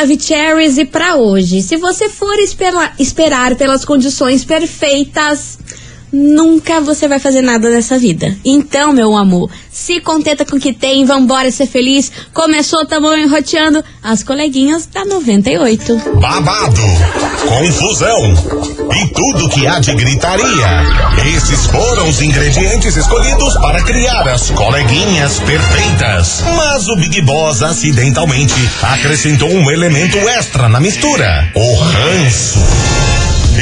Maravicheries e para hoje. Se você for espera, esperar pelas condições perfeitas, nunca você vai fazer nada nessa vida. Então, meu amor, se contenta com o que tem, vambora ser feliz. Começou, tamo enroteando as coleguinhas da 98. Babado, confusão e tudo que há de gritaria. Esses foram os ingredientes escolhidos para criar as coleguinhas perfeitas. Mas o Big Boss acidentalmente acrescentou um elemento extra na mistura: o ranço.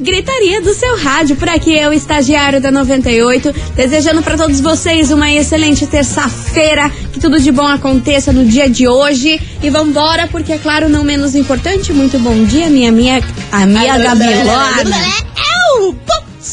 gritaria do seu rádio. Por aqui eu, estagiário da 98, desejando para todos vocês uma excelente terça-feira, que tudo de bom aconteça no dia de hoje. E vambora, porque é claro, não menos importante, muito bom dia, minha minha a minha Gabilona. Eu,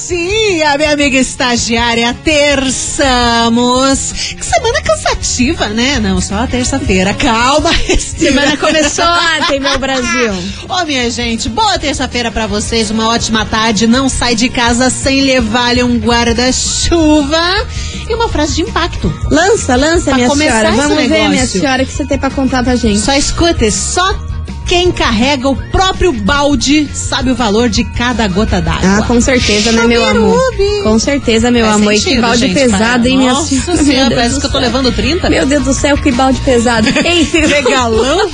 dia, minha amiga estagiária. Terçamos. Que semana cansativa, né? Não, só a terça-feira. Calma, respira. Semana começou ontem, meu Brasil. Ô, minha gente, boa terça-feira pra vocês. Uma ótima tarde. Não sai de casa sem levar-lhe um guarda-chuva. E uma frase de impacto. Lança, lança, Pra minha senhora. Vamos ver, minha senhora, o que você tem pra contar pra gente. Só escute, só quem carrega o próprio balde sabe o valor de cada gota d'água. Ah, com certeza, né, meu amor? Com certeza, meu Faz amor. E que sentido, balde gente, pesado, para- hein, minha Nossa senhora? parece que eu tô levando 30. Meu Deus do céu, que balde pesado. Enfim, Regalão.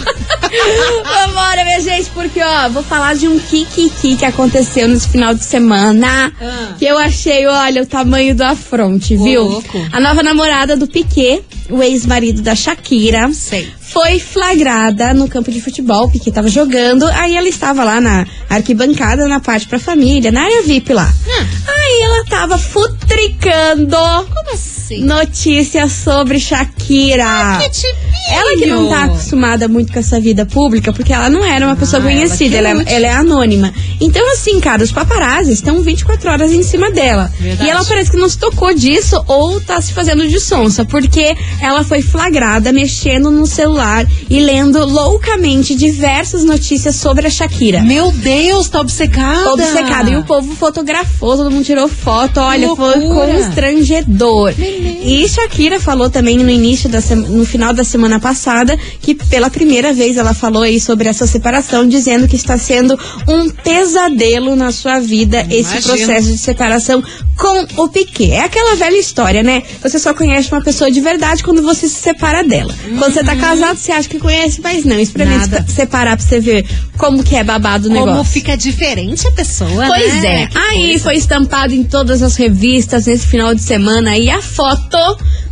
Vambora, minha gente, porque, ó, vou falar de um kikiki que aconteceu nesse final de semana. Ah. Que eu achei, olha, o tamanho do afronte, viu? louco. A nova namorada do Piquet, o ex-marido da Shakira. Sei. Foi flagrada no campo de futebol, o Piquet tava jogando. Aí ela estava lá na arquibancada, na parte pra família, na área VIP lá. Ah. Aí ela tava futricando Como assim? notícias sobre Shakira. Que tipinho. Ela que não tá acostumada muito com essa vida pública, porque ela não era uma pessoa Ah, ela conhecida, que ela, é, ela é anônima. Então, assim, cara, os paparazzi estão 24 horas em cima dela. Verdade. E ela parece que não se tocou disso ou tá se fazendo de sonsa, porque ela foi flagrada mexendo no celular e lendo loucamente diversas notícias sobre a Shakira. Meu Deus, tá obcecada. Obcecada. E o povo fotografou, todo mundo tirou foto. Olha, foi constrangedor. E Shakira falou também no início da no final da semana passada que pela primeira vez ela falou aí sobre essa separação, dizendo que está sendo um pesadelo na sua vida esse Imagino. processo de separação com o Piquet. É aquela velha história, né? Você só conhece uma pessoa de verdade quando você se separa dela. Quando você tá casado, você acha que conhece, mas não. Experimente Nada. se separar pra você ver como que é babado o Como negócio. fica diferente a pessoa, Pois né? é. Que Aí coisa. foi estampado em todas as revistas nesse final de semana aí a foto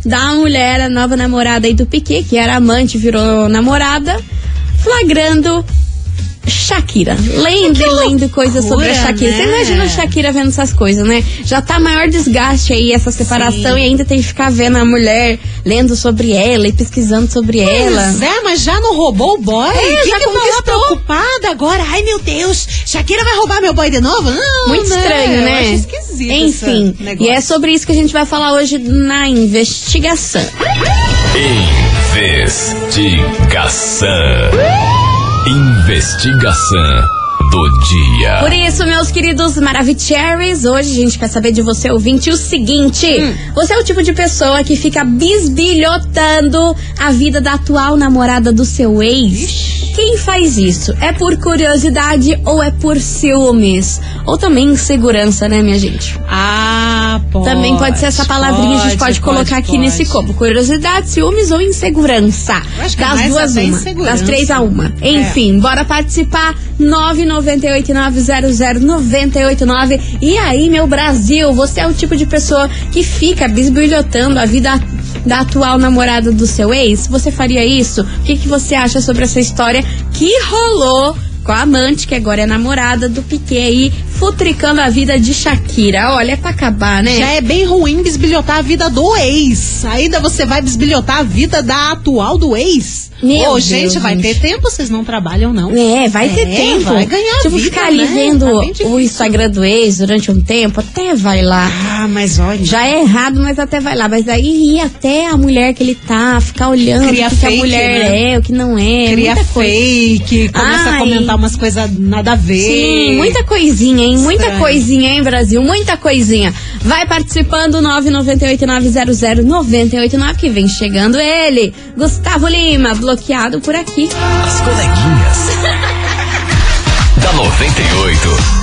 da mulher, a nova namorada aí do Piquet, que era amante, virou namorada, flagrando Shakira. Lendo e lendo coisas sobre a Shakira. Você né? imagina a Shakira vendo essas coisas, né? Já tá maior desgaste aí essa separação Sim. e ainda tem que ficar vendo a mulher lendo sobre ela e pesquisando sobre ela. Pois é, mas já não roubou o boy? É, que já que tá conquistou. preocupada agora? Ai, meu Deus, Shakira vai roubar meu boy de novo? Não, Muito né? estranho, Eu né? acho esquisito Enfim, e é sobre isso que a gente vai falar hoje na investigação. Investigação. Investigação do dia. Por isso, meus queridos Maravicheries, hoje a gente quer saber de você, ouvinte, o seguinte: você é o tipo de pessoa que fica bisbilhotando a vida da atual namorada do seu ex? Quem faz isso? É por curiosidade ou é por ciúmes? Ou também insegurança, né, minha gente? Ah, pode. Também pode ser essa palavrinha que a gente pode, colocar aqui nesse copo. Curiosidade, ciúmes ou insegurança. Eu acho que é das duas, uma. Das três a uma. É. Enfim, bora participar. 998900989. E aí, meu Brasil, você é o tipo de pessoa que fica bisbilhotando a vida da atual namorada do seu ex? Você faria isso? O que, que você acha sobre essa história que rolou? Com a amante, que agora é namorada do Piquet aí, futricando a vida de Shakira. Olha, é pra acabar, né? Já é bem ruim bisbilhotar a vida do ex. Ainda você vai bisbilhotar a vida da atual do ex. Meu Ô, Deus, gente, vai gente. ter tempo, vocês não trabalham, não. É, vai ter É, tempo. vai ganhar Tipo, vida, ficar ali né? vendo Tá o Instagram do ex durante um tempo, até vai lá. Ah, mas olha. Já é errado, mas até vai lá. Mas aí ir até a mulher que ele tá, ficar olhando Cria o que, que a fake, mulher né? é, o que não é. Cria muita coisa. fake, começa Ai. a comentar umas coisas nada a ver. Sim, muita coisinha, hein? Muita Estranho. coisinha, hein, Brasil? Muita coisinha. Vai participando, 998-900-989, que vem chegando ele, Gustavo Lima, bloqueado por aqui. As coleguinhas. da 98.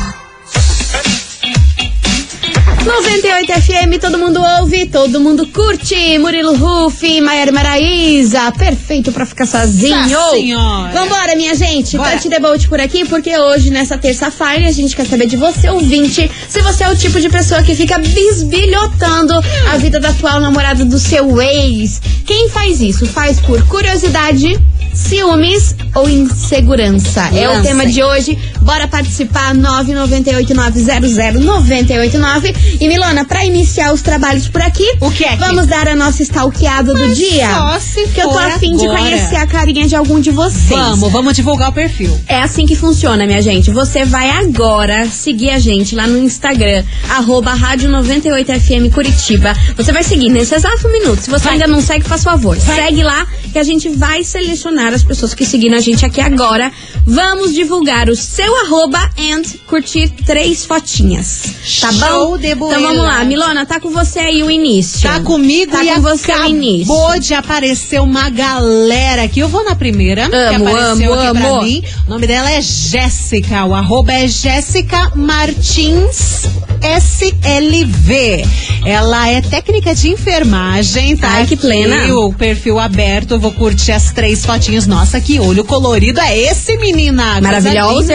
98 FM, todo mundo ouve, todo mundo curte. Murilo Rufi, Maiara Maraíza, perfeito pra ficar sozinho. Senhora. Vambora, minha gente. Bora. Tati Debolt por aqui, porque hoje, nessa terça-feira, a gente quer saber de você, ouvinte, se você é o tipo de pessoa que fica bisbilhotando a vida da atual namorada do seu ex. Quem faz isso? Faz por curiosidade, ciúmes ou insegurança? É o tema de hoje. Bora participar, 998900989. E Milona, pra iniciar os trabalhos por aqui, O que é que? Vamos dar a nossa stalkeada do dia. só se que eu tô afim de conhecer a carinha de algum de vocês. Vamos, vamos divulgar o perfil. É assim que funciona, minha gente. Você vai agora seguir a gente lá no Instagram, arroba Rádio 98FM Curitiba. Você vai seguir nesse exato minuto. Se você Vai. ainda não segue, faz favor. Segue lá que a gente vai selecionar as pessoas que seguiram a gente aqui agora. Vamos divulgar o seu arroba and curtir três fotinhas. Tá Show bom? de então vamos lá, Milona, tá com você aí o início. Tá comigo Tá e com você o acabou início. de aparecer uma galera aqui. Eu vou na primeira, que Amo, apareceu amo, aqui pra amo. mim. O nome dela é Jéssica. O arroba é Jéssica Martins SLV. Ela é técnica de enfermagem, tá? Ai, que plena. O perfil aberto, eu vou curtir as três fotinhas. Nossa, que olho colorido é esse, menina? Maravilhoso.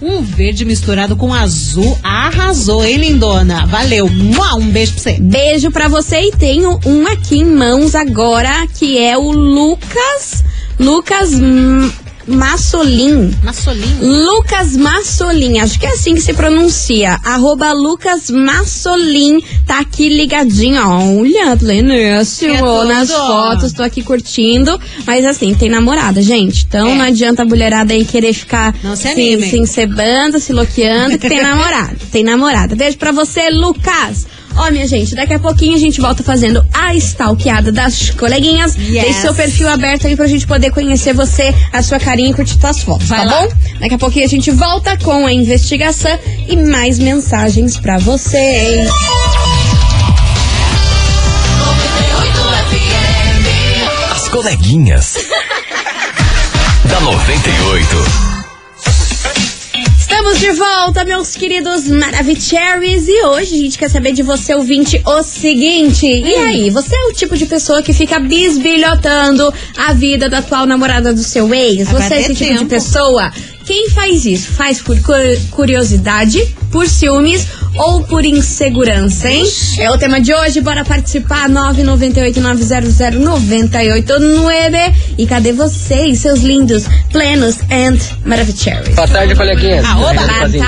Um verde misturado com azul. Arrasou, hein, lindona? Valeu. Um beijo pra você. Beijo pra você e tenho um aqui em mãos agora que é o Lucas Lucas Massolin. Massolinho. Lucas Massolin, acho que é assim que se pronuncia. Arroba Lucas Massolin, tá aqui ligadinho. Olha, pleníssimo É nas fotos, tô aqui curtindo. Mas assim, tem namorada, gente. Então É. não adianta a mulherada aí querer ficar Não se se, se encebando, se loqueando, que tem namorada. Tem namorada. Beijo pra você, Lucas. Ó, minha gente, daqui a pouquinho a gente volta fazendo a stalkeada das coleguinhas. Yes. Deixe seu perfil aberto aí pra gente poder conhecer você, a sua carinha e curtir suas fotos, Vai tá lá. bom? Daqui a pouquinho a gente volta com a investigação e mais mensagens pra vocês. As coleguinhas. da 98. Estamos de volta, meus queridos Maravicheries. E hoje a gente quer saber de você, ouvinte, o seguinte. E aí, você é o tipo de pessoa que fica bisbilhotando a vida da atual namorada do seu ex? Você é esse tipo de pessoa? Quem faz isso? Faz por cu- curiosidade, por ciúmes ou por insegurança, hein? É o tema de hoje, bora participar, 998-900-989. E cadê vocês, seus lindos, plenos and maravicheries? Boa tarde, coleguinhas. Ah, oba, boa tarde,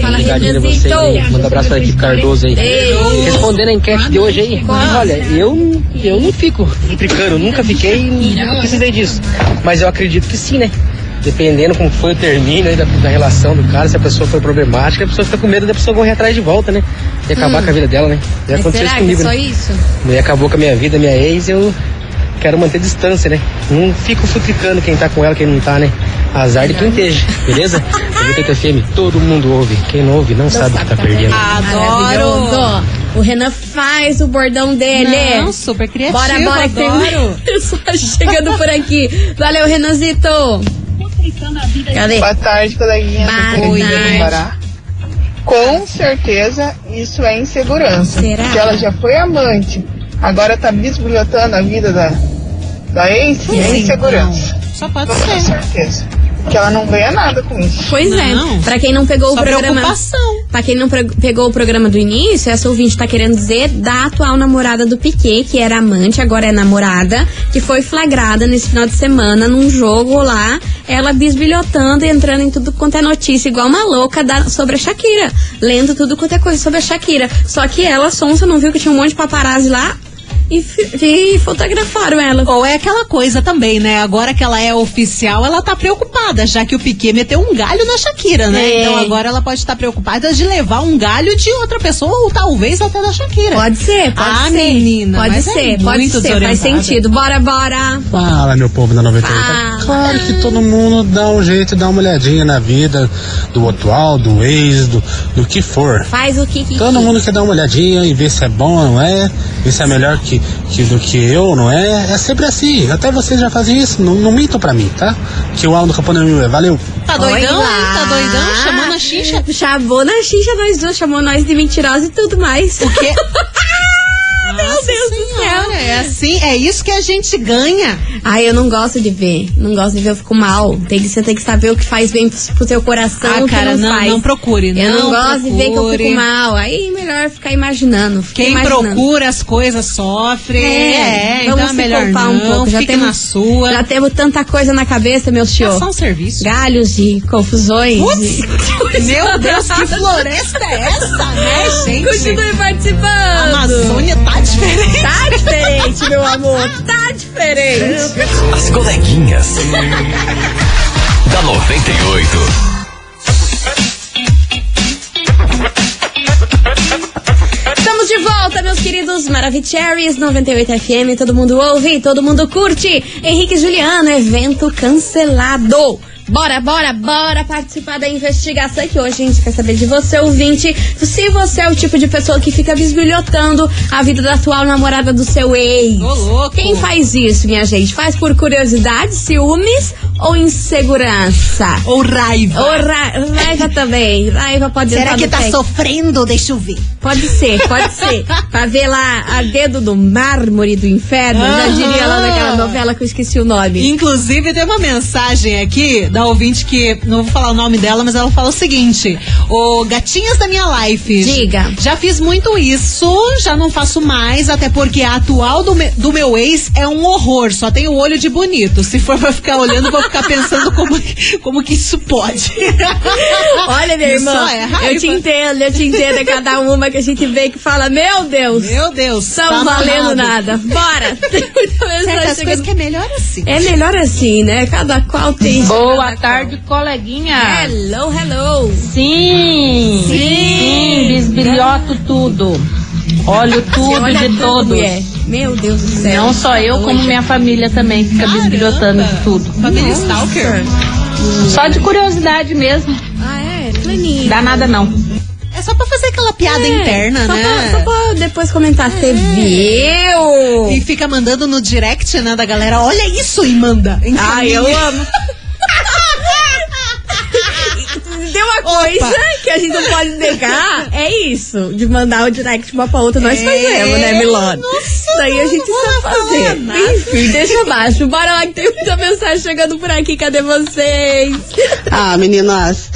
fala, Renanzito. Manda um abraço pra equipe Cardoso aí. Beijo. Respondendo a enquete de hoje aí, olha, eu, eu não fico implicando, nunca fiquei e nunca precisei disso. Mas eu acredito que sim, né? Dependendo como foi o término aí da, da relação do cara, se a pessoa foi problemática, a pessoa fica com medo da pessoa correr atrás de volta, né? E acabar com a vida dela, né? Já Mas aconteceu será isso que é comigo, só né? isso? E acabou com a minha vida, minha ex, eu quero manter distância, né? Não fico futricando quem tá com ela, quem não tá, né? Azar de quem esteja, beleza? 98 FM, todo mundo ouve. Quem não ouve não, sabe o que tá perdendo. Adoro. O Renan faz o bordão dele. Não, super criativo. Bora, bora, que tem adoro. pessoa chegando por aqui. Valeu, Renanzito. Cadê? Boa tarde, coleguinha. Boa tarde. Pará. Com certeza isso é insegurança. Será? Porque ela já foi amante, agora tá bisbilhotando a vida da, da ex, é insegurança. Só pode Com ser. certeza. Porque ela não ganha nada com isso. Pois Não. é. Pra quem não pegou Só o programa. preocupação. Pra quem não pegou o programa do início, essa ouvinte tá querendo dizer da atual namorada do Piquet, que era amante, agora é namorada, que foi flagrada nesse final de semana num jogo lá ela bisbilhotando e entrando em tudo quanto é notícia, igual uma louca da- sobre a Shakira. Lendo tudo quanto é coisa sobre a Shakira. Só que ela, sonsa, não viu que tinha um monte de paparazzi lá e, e fotografaram ela. Ou é aquela coisa também, né? Agora que ela é oficial, ela tá preocupada, já que o Piquet meteu um galho na Shakira, né? É. Então agora ela pode estar preocupada de levar um galho de outra pessoa, ou talvez até da Shakira. Pode ser, pode ah, ser. menina. Pode mas é ser, pode muito ser, faz sentido. Bora, bora. Fala, meu povo da 98. Fala. É claro que todo mundo dá um jeito, dá uma olhadinha na vida do atual, do ex, do, do que for. Faz o que que Todo mundo quer dar uma olhadinha e ver se é bom ou não é, ver se é melhor que, que do que eu, não é? É sempre assim. Até vocês já fazem isso, não, não mintam pra mim, tá? Que o Aldo Caponema é. Valeu! Tá doidão. Tá doidão? Chamando a xixa. Chamou na xixa nós duas, chamou nós de mentirosa e tudo mais. O quê? Meu Deus do céu. É assim, é isso que a gente ganha. Ai, eu não gosto de ver. Não gosto de ver, eu fico mal. Tem que, você tem que saber o que faz bem pro, pro seu coração Ah, cara, não, não- faz. não procure, Eu não, não gosto de ver que eu fico mal. Aí melhor ficar imaginando. Quem imaginando. procura as coisas sofre. É, então vamos é se melhor poupar não. um pouco. Já temos, na sua. Já temos tanta coisa na cabeça, meu É senhor. só um serviço. Galhos e confusões. Putz, e- Meu Deus, que floresta é essa, né, gente? Continue A participando. Amazônia tá diferente. Tá diferente, meu amor. Tá diferente. As coleguinhas. da 98. Estamos de volta, meus queridos Maravicheries 98 FM. Todo mundo ouve, todo mundo curte. Henrique e Juliano, evento cancelado. Bora, bora, bora participar da investigação que hoje a gente quer saber de você, ouvinte, se você é o tipo de pessoa que fica bisbilhotando a vida da atual namorada do seu ex. Ô, louco. Quem faz isso, minha gente? Faz por curiosidade, ciúmes ou insegurança? Ou raiva. Ou ra raiva também. Raiva pode Será que tá peito. sofrendo? Deixa eu ver. Pode ser, pode ser. pra ver lá a dedo do mármore do inferno. Já Aham. diria lá naquela novela que eu esqueci o nome. Inclusive, tem uma mensagem aqui da ouvinte que, não vou falar o nome dela, mas ela fala o seguinte: Ô, gatinhas da minha life. Diga. Já fiz muito isso, já não faço mais, até porque a atual do, me- do meu ex é um horror, só tem o olho de bonito. Se for pra ficar olhando, vou ficar pensando como, como que isso pode. Olha, minha Isso irmã, é eu te entendo, eu te entendo. É cada uma que a gente vê que fala, meu Deus, Meu Deus. são tá valendo amarrado. nada. Bora. Tem muita mensagem Certas coisas chegando. que é melhor assim. É melhor assim, né? Cada qual tem. Boa cada tarde, coleguinha. Hello, hello. Sim, Sim. sim, bisbilhoto tudo. Olho tudo Olha de tudo, todos. mulher. Meu Deus do céu. Não só eu, como minha família também fica bisbilhotando de tudo. Família Stalker. Só de curiosidade mesmo. Ah, é? Planinho. Dá nada não. É só pra fazer aquela piada É, interna, só né? Pra, só pra depois comentar. Você viu? E fica mandando no direct, né, da galera, olha isso e manda. Ai, eu amo. Tem uma coisa que a gente não pode negar, é isso, de mandar o direct uma pra outra, nós É, fazemos, né, Milona? nossa, Isso aí a gente sabe fazer. nada. Enfim, deixa abaixo. Bora lá que tem muita mensagem chegando por aqui, cadê vocês? Ah, meninas,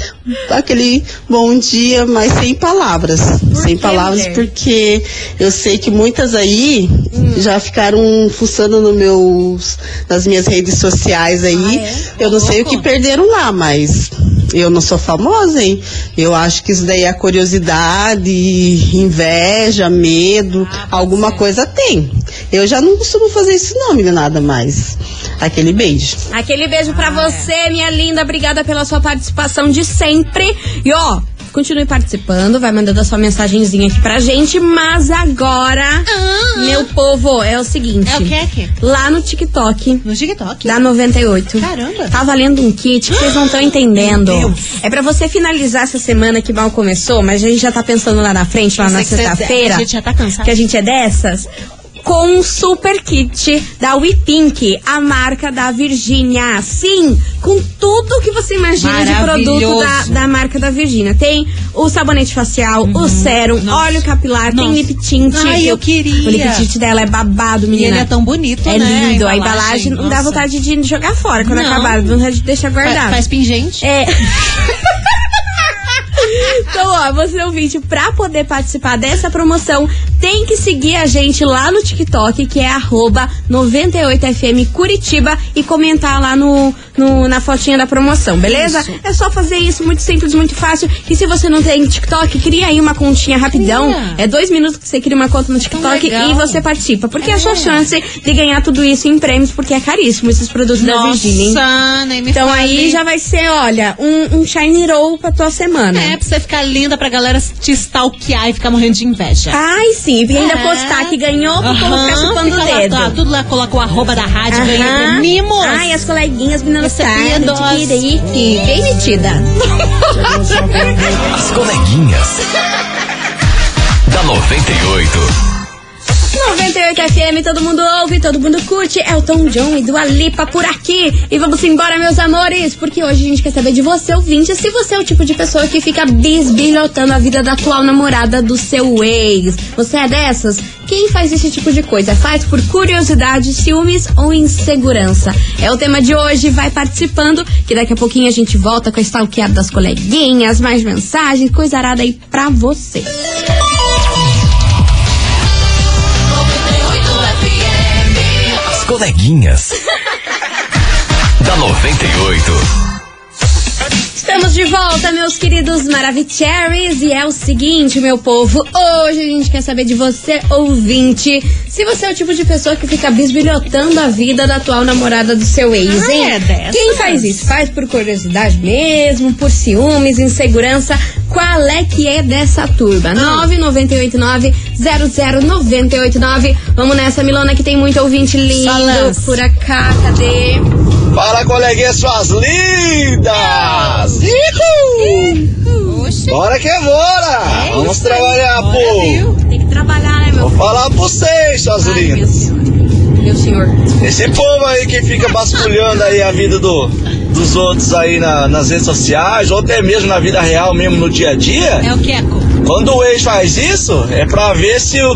aquele bom dia, mas sem palavras. sem quê, palavras, mulher? porque eu sei que muitas aí já ficaram fuçando no meus, nas minhas redes sociais aí. Ah, é? Eu não sei o que perderam lá, mas eu não sou famosa, hein? Eu acho que isso daí é curiosidade, inveja, medo, alguma coisa tem. Eu já não costumo fazer isso não, meninada, mas aquele beijo. Aquele beijo pra você, minha linda. Obrigada pela sua participação de sempre. E ó, continue participando, vai mandando a sua mensagenzinha aqui pra gente. Mas agora, meu povo, é o seguinte. É o que é que? Lá no TikTok No TikTok. da 98. Caramba. Tá valendo um kit que vocês não estão entendendo. Meu Deus. É pra você finalizar essa semana que mal começou, mas a gente já tá pensando lá na frente, lá na você- sexta-feira. a gente já tá cansado. Que a gente é dessas. Com um super kit da We Pink, a marca da Virgínia. Sim, com tudo que você imagina de produto da, da marca da Virgínia. Tem o sabonete facial, o sérum, Uhum. Nossa. óleo capilar, Nossa. tem lip tint. Ai, eu O- queria. O lip tint dela é babado, E menina. ele é tão bonito, É né? lindo. A embalagem não dá vontade de jogar fora quando Não. acabar. Dá vontade de deixar Fa- guardado. Faz pingente. É. Então, ó, você ouvinte, pra poder participar dessa promoção, tem que seguir a gente lá no TikTok, que é arroba 98FM Curitiba, e comentar lá no, no- na fotinha da promoção, beleza? É só fazer isso, muito simples, muito fácil. E se você não tem TikTok, cria aí uma continha rapidão. Cria. É dois minutos que você cria uma conta no TikTok legal. e você participa. Porque é a sua chance de ganhar tudo isso em prêmios, porque é caríssimo esses produtos da Virgínia, hein? Nossa, nem me Então fale. aí já vai ser, olha, um, um shiny roll pra tua semana. É, pra você ficar linda, pra galera te stalkear e ficar morrendo de inveja. Ai, sim, e ainda É. postar que ganhou pra povo ficar chupando o fica lá, dedo. tá, tudo lá, coloca o arroba da rádio, ganha Aham. mimos. Ai, as coleguinhas me dando Recebidos. tarde, bem metida. As coleguinhas. da 98. 98 FM, todo mundo ouve, todo mundo curte. É o Tom John e Dua Lipa por aqui. E vamos embora, meus amores, porque hoje a gente quer saber de você, ouvinte, se você é o tipo de pessoa que fica bisbilhotando a vida da atual namorada do seu ex. Você é dessas? Quem faz esse tipo de coisa? Faz por curiosidade, ciúmes ou insegurança? É o tema de hoje, vai participando, que daqui a pouquinho a gente volta com a stalkeada das coleguinhas, mais mensagens, coisa arada aí pra você. Coleguinhas. da 98. Estamos de volta, meus queridos Maravicheries, e é o seguinte, meu povo, hoje a gente quer saber de você, ouvinte, se você é o tipo de pessoa que fica bisbilhotando a vida da atual namorada do seu ex, Ah, hein? é dessas? Quem faz isso? Faz por curiosidade mesmo, por ciúmes, insegurança? Qual é que é dessa turma? 998900989. Vamos nessa, Milona, que tem muito ouvinte lindo por cá. Cadê? Fala, coleguinhas, suas lindas! Ihu! Bora que bora! Vamos trabalhar, pô! Tem que trabalhar, né, meu Vou falar pra vocês, suas Ai, meu lindas! senhor. Meu senhor. Esse povo aí que fica vasculhando aí a vida do, dos outros aí na- nas redes sociais, ou até mesmo na vida real, mesmo no dia a dia, É o Queco. quando o ex faz isso, é pra ver se o,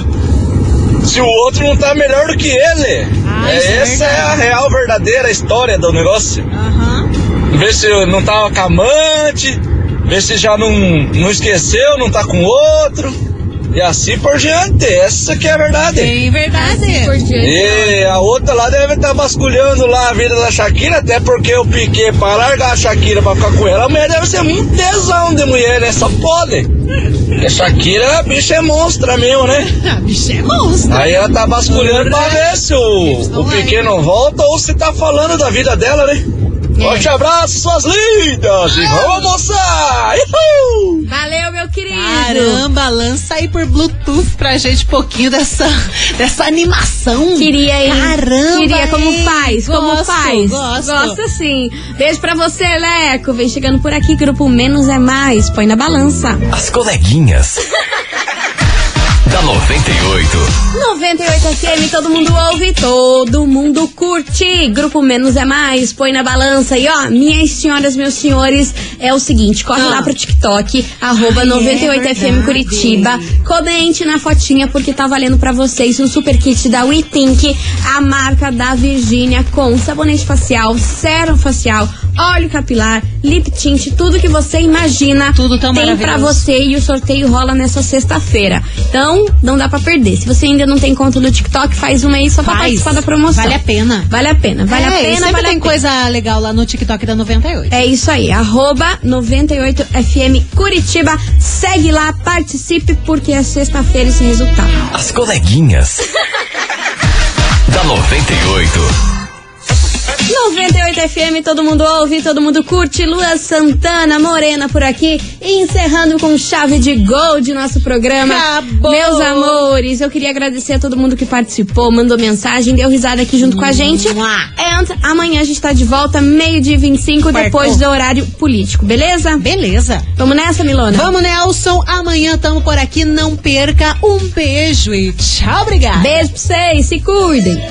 se o outro não tá melhor do que ele. É, essa é a real, verdadeira história do negócio. Aham. Ver se não tava com amante, ver se já não, não esqueceu, não tá com outro. E assim por diante. Essa que é a verdade. Bem verdade. Por diante. E a outra lá deve estar vasculhando lá a vida da Shakira, até porque o Piquet, pra largar a Shakira pra ficar com ela, a mulher deve ser muito tesão de mulher, né? Só pode. Porque a Shakira, a bicha é monstra mesmo, né? A bicha é monstro. Aí ela tá vasculhando pra ver se o, o Piquet não volta ou se tá falando da vida dela, né? Forte abraço, suas lindas! E vamos almoçar! Meu querido. Caramba, lança aí por Bluetooth pra gente um pouquinho dessa, dessa animação. Queria, hein? Caramba, Queria, como hein? faz? Como Gosto, faz? gosto. Gosta sim. Beijo pra você, Leco. Vem chegando por aqui, grupo Menos é Mais. Põe na balança. As coleguinhas. da 98. 98 FM, todo mundo ouve, todo mundo curte. Grupo Menos é Mais, põe na balança. E ó, minhas senhoras, meus senhores, é o seguinte: corre Ah. lá pro TikTok, arroba Ai, é 98FM verdade. Curitiba. Comente na fotinha, porque tá valendo pra vocês um super kit da We Think, a marca da Virgínia, com sabonete facial, sérum facial, óleo capilar, lip tint, tudo que você imagina. Tudo tão tem pra maravilhoso. você e o sorteio rola nessa sexta-feira. Então, não dá pra perder. Se você ainda não tem conta no TikTok, faz uma aí só pra Faz. participar da promoção. Vale a pena. Vale a pena, vale é, a pena, sempre vale a tem pena. coisa legal lá no TikTok da 98. É isso aí, arroba 98FM Curitiba. Segue lá, participe, porque é sexta-feira esse resultado. As coleguinhas. da 98. 98 FM, todo mundo ouve, todo mundo curte. Lua Santana, Morena por aqui. E encerrando com chave de gol de nosso programa. Acabou. Meus amores, eu queria agradecer a todo mundo que participou, mandou mensagem, deu risada aqui junto com a gente. And amanhã a gente tá de volta, meio-dia e 25, Marcou. depois do horário político, beleza? Beleza. Vamos nessa, Milona? Vamos, Nelson. Amanhã tamo por aqui. Não perca. Um beijo e tchau, obrigada. Beijo pra vocês, se cuidem.